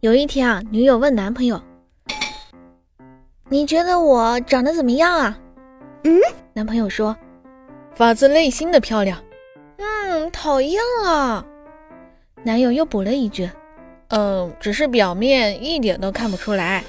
有一天啊女友问男朋友你觉得我长得怎么样啊？嗯？男朋友说发自内心的漂亮。嗯讨厌啊。男友又补了一句嗯只是表面一点都看不出来。